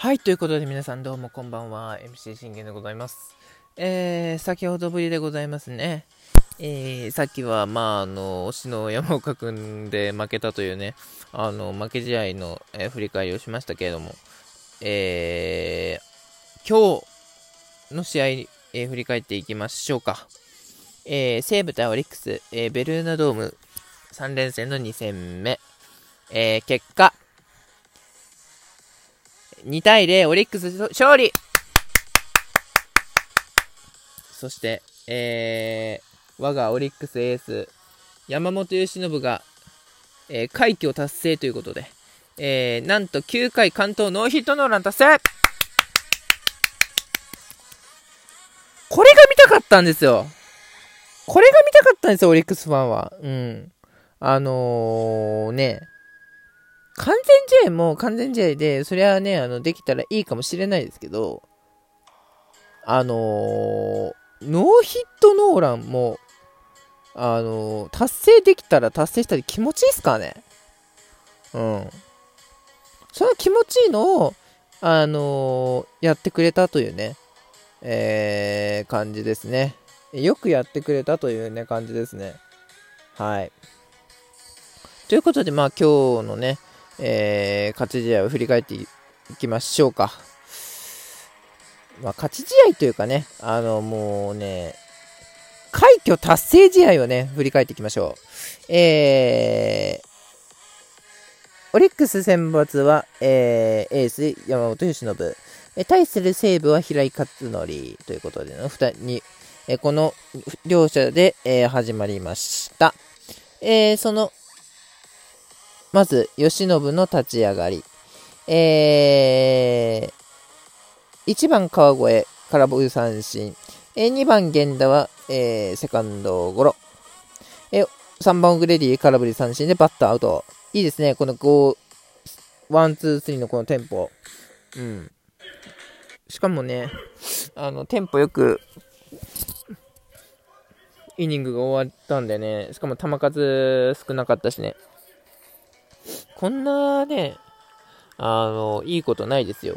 はい、ということで皆さんどうもこんばんは。MC 信玄でございます。えー、先ほどぶりでございますね。えー、さっきは、まあ、あの、推しの山岡くんで負けたというね、あの、負け試合の、えー、振り返りをしましたけれども、えー、今日の試合、えー、振り返っていきましょうか。えー、西武対オリックス、えー、ベルーナドーム3連戦の2戦目、えー、結果、2対0、オリックス勝利そして、えー、我がオリックスエース、山本由伸が、えー、快挙達成ということで、えー、なんと9回関東ノーヒットノーラン達成これが見たかったんですよ。これが見たかったんですよ、オリックスファンは。うん。あのー、ね、完全試合も完全試合で、それはね、あの、できたらいいかもしれないですけど、あのー、ノーヒットノーランも、あのー、達成できたら達成したり気持ちいいっすかねうん。その気持ちいいのを、あのー、やってくれたというね、えー、感じですね。よくやってくれたというね、感じですね。はい。ということで、まあ今日のね、えー、勝ち試合を振り返っていきましょうか。まあ、勝ち試合というかね、あの、もうね、快挙達成試合をね、振り返っていきましょう。えー、オリックス選抜は、えー、エース山本由伸、対する西武は平井勝則ということでの2人、えこの両者で、えー、始まりました。えー、そのまず、慶喜の立ち上がり。えー、1番川越、空振り三振。えー、2番源田は、えー、セカンドゴロ。え、3番グレディ、空振り三振でバッターアウト。いいですね、この5、1、2、3のこのテンポ。うん。しかもね、あの、テンポよく、イニングが終わったんでね、しかも球数少なかったしね。こんなね、あの、いいことないですよ。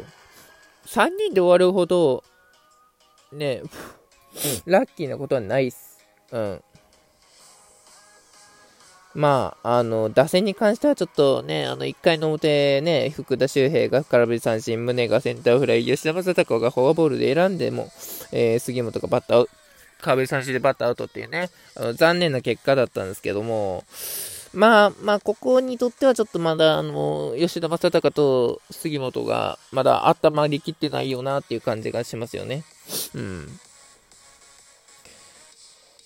3人で終わるほど、ね、ラッキーなことはないっす。うん。まあ、あの、打線に関してはちょっとね、あの、1回の表ね、福田周平が空振り三振、宗がセンターフライ、吉田正尚がフォアボールで選んでも、えー、杉本がバッター、空振り三振でバッターアウトっていうね、あの残念な結果だったんですけども、まあ、まあ、ここにとってはちょっとまだ、あの、吉田正尚と杉本がまだ頭りきってないよなっていう感じがしますよね。うん。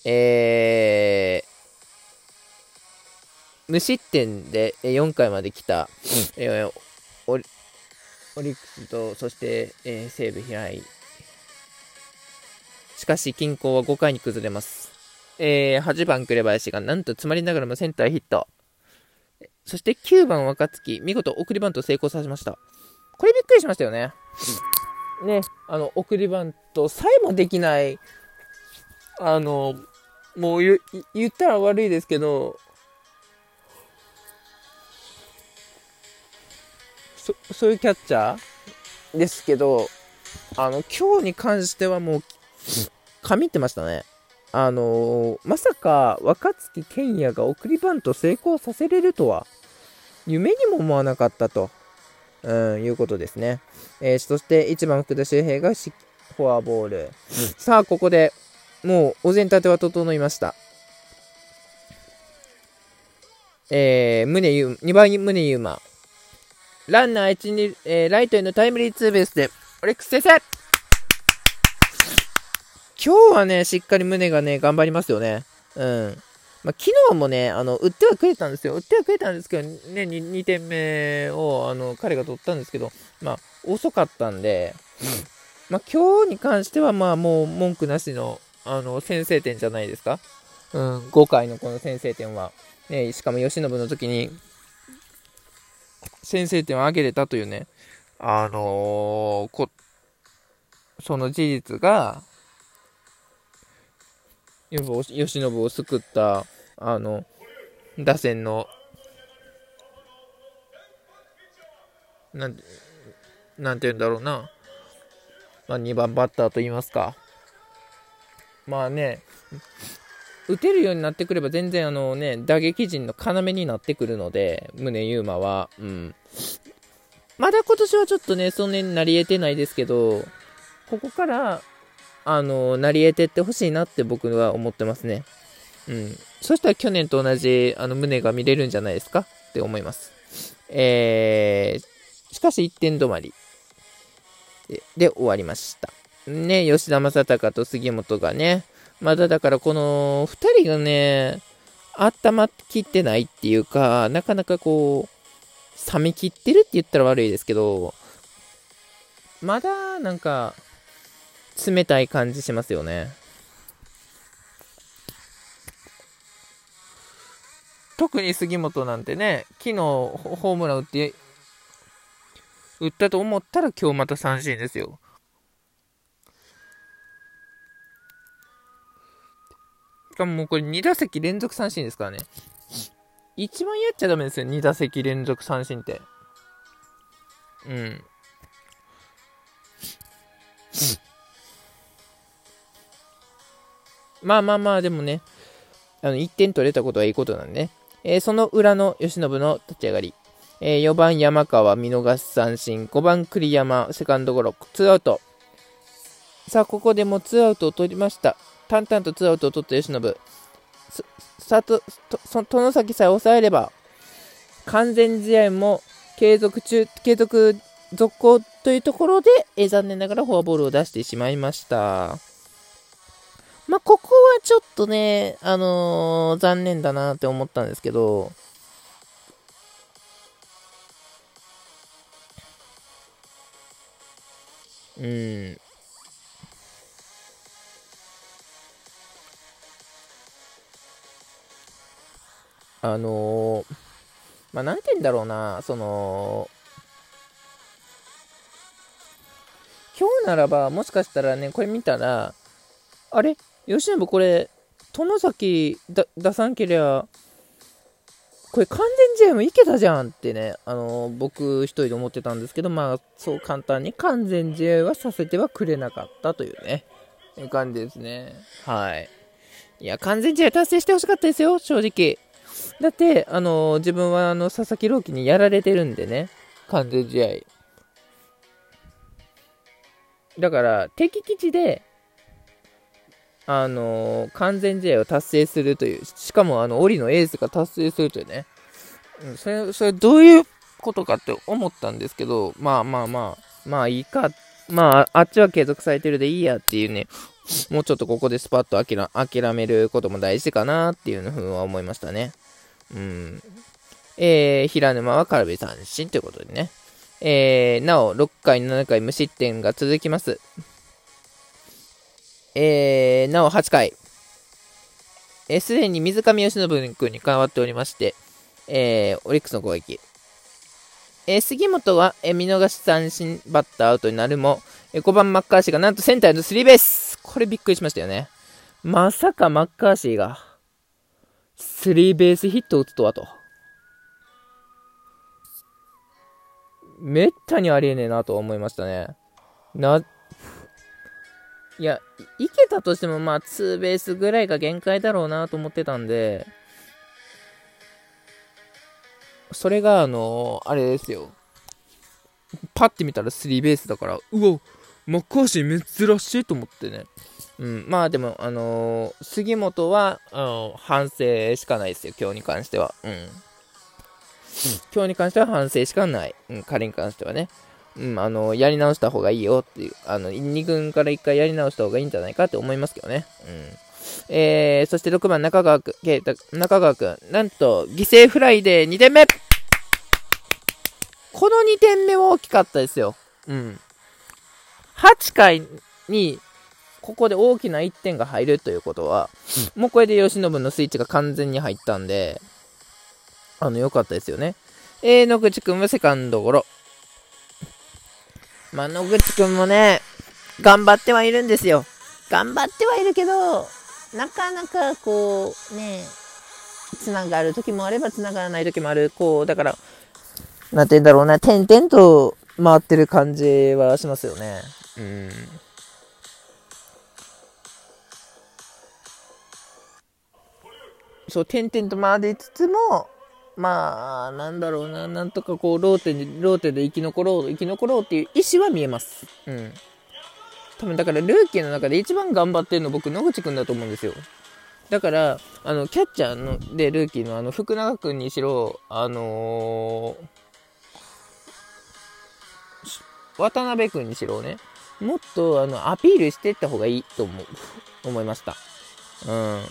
えー、無失点で4回まで来た、えー、オリオリックスと、そして、えー、西武平井。しかし、均衡は5回に崩れます。えー、8番紅林がなんと詰まりながらもセンターヒット。そして9番若月、見事送りバント成功させました。これびっくりしましたよね。ね、あの、送りバントさえもできない、あの、もう言ったら悪いですけど、そそういうキャッチャーですけど、あの、今日に関してはもう、神ってましたね。あのー、まさか若槻健也が送りバント成功させれるとは、夢にも思わなかったと、うん、いうことですね。えー、そして1番福田周平がフォアボール。さあ、ここでもうお膳立ては整いました。えー、宗ゆ2番宗優馬。ランナー1、2、えー、ライトへのタイムリーツーベースで、オレックス先生今日はね、しっかり胸がね、頑張りますよね。うん。まあ、昨日もね、あの、打ってはくれたんですよ。打ってはくれたんですけど、ね、2, 2点目を、あの、彼が取ったんですけど、まあ、遅かったんで、まあ、今日に関しては、まあ、もう文句なしの、あの、先制点じゃないですか。うん、5回のこの先制点は。ね、しかも、吉信の時に、先制点を挙げれたというね、あのー、こ、その事実が、吉信を救った、あの、打線の、なんなんて言うんだろうな。まあ、2番バッターと言いますか。まあね、打てるようになってくれば全然あのね、打撃陣の要になってくるので、宗優馬は。うん。まだ今年はちょっとね、そんなになり得てないですけど、ここから、あの、なり得てってほしいなって僕は思ってますね。うん。そしたら去年と同じ、あの、胸が見れるんじゃないですかって思います。えー、しかし1点止まりでで終わりました。ね、吉田正尚と杉本がね、まだだからこの2人がね、温まきってないっていうか、なかなかこう、冷めきってるって言ったら悪いですけど、まだなんか、冷たい感じしますよね。特に杉本なんてね、昨日ホームラン打って、打ったと思ったら今日また三振ですよ。しかももうこれ2打席連続三振ですからね。一番やっちゃダメですよ、2打席連続三振って。うん。まあまあまあ、でもね、あの1点取れたことはいいことなんでね。えー、その裏の吉信の立ち上がり。えー、4番山川見逃し三振。5番栗山セカンドゴロ。ツーアウト。さあ、ここでもツーアウトを取りました。淡々とツーアウトを取った吉信。さと、と、殿崎さえ抑えれば、完全試合も継続中、継続続行というところで、えー、残念ながらフォアボールを出してしまいました。まあ、ここはちょっとね、あのー、残念だなって思ったんですけど、うん。あのー、まあ、なんて言うんだろうな、その、今日ならば、もしかしたらね、これ見たら、あれ？吉信これ、殿崎出さんけりゃ、これ完全試合もいけたじゃんってね、あの僕一人で思ってたんですけど、まあ、そう簡単に完全試合はさせてはくれなかったというね、いう感じですね。はい。いや、完全試合達成してほしかったですよ、正直。だって、あの自分はあの佐々木朗希にやられてるんでね、完全試合。だから、敵基地で、あの、完全試合を達成するという、しかもあの、オリのエースが達成するというね、うん、それ、それどういうことかって思ったんですけど、まあまあまあ、まあいいか、まあ、あっちは継続されてるでいいやっていうね、もうちょっとここでスパッと諦めることも大事かなっていうふうは思いましたね。うん。えー、平沼は空振り三振ということでね。えー、なお、6回、7回無失点が続きます。えー、なお8回、す、えー、で、に水上由伸君に変わっておりまして、えー、オリックスの攻撃。えー、杉本は、えー、見逃し三振バッターアウトになるも、えー、5番マッカーシーがなんとセンターのスリーベースこれびっくりしましたよね。まさかマッカーシーが、スリーベースヒットを打つとはと。めったにありえねえなと思いましたね。な、いや、いけたとしても、まあ、ツーベースぐらいが限界だろうなと思ってたんで、それが、あのー、あれですよ。パッて見たらスリーベースだから、うわ、マッカーシー珍しいと思ってね。うん、まあでも、あのー、杉本は、あのー、反省しかないですよ、今日に関しては。うん。今日に関しては反省しかない。うん、彼に関してはね。うん、あの、やり直した方がいいよっていう、あの、2軍から1回やり直した方がいいんじゃないかって思いますけどね。うん。えー、そして6番中川くん、中川くん、なんと、犠牲フライで2点目この2点目は大きかったですよ。うん。8回に、ここで大きな1点が入るということは、もうこれで吉信のスイッチが完全に入ったんで、あの、良かったですよね。えー、野口くんはセカンドゴロ。まあ、野口くんもね、頑張ってはいるんですよ。頑張ってはいるけど、なかなかこう、ね、つながる時もあればつながらない時もある。こう、だから、なんて言うんだろうな、点々と回ってる感じはしますよね。うん。そう、点々と回りつつも、まあ、なんだろうな、なんとかこう、ローテに、ローテで生き残ろう、生き残ろうっていう意思は見えます。うん。多分だから、ルーキーの中で一番頑張ってるの僕、野口くんだと思うんですよ。だから、あの、キャッチャーの、で、ルーキーのあの、福永くんにしろ、あのー、渡辺くんにしろね、もっと、あの、アピールしていった方がいいと思う、思いました。うん。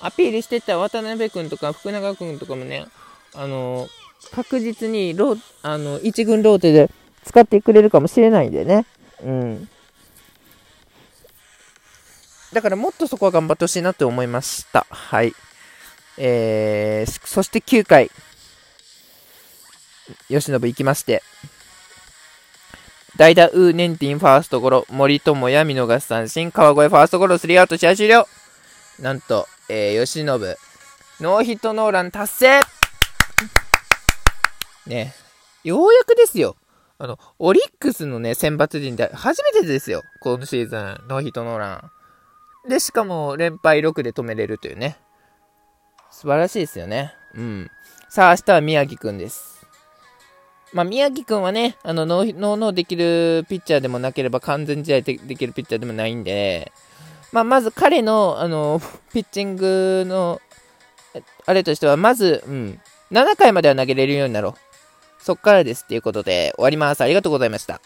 アピールしてた渡辺君とか福永君とかもね、あの確実にロあの1軍ローテで使ってくれるかもしれないんでね。うん。だからもっとそこは頑張ってほしいなって思いました。はい。えー、そして9回、吉信行きまして、代打ウーネンティンファーストゴロ、森友哉見逃し三振、川越ファーストゴロ、スリーアウト、試合終了。なんと、えー、吉信、ノーヒットノーラン達成ね、ようやくですよ。あの、オリックスのね、選抜陣で初めてですよ。今シーズン、ノーヒットノーラン。で、しかも、連敗6で止めれるというね。素晴らしいですよね。うん。さあ、明日は宮城くんです。まあ、宮城くんはね、あの、ノーノーできるピッチャーでもなければ完全試合できるピッチャーでもないんで、まあ、まず彼の、あの、ピッチングの、あれとしては、まず、うん、7回までは投げれるようになろう。そっからですっていうことで終わります。ありがとうございました。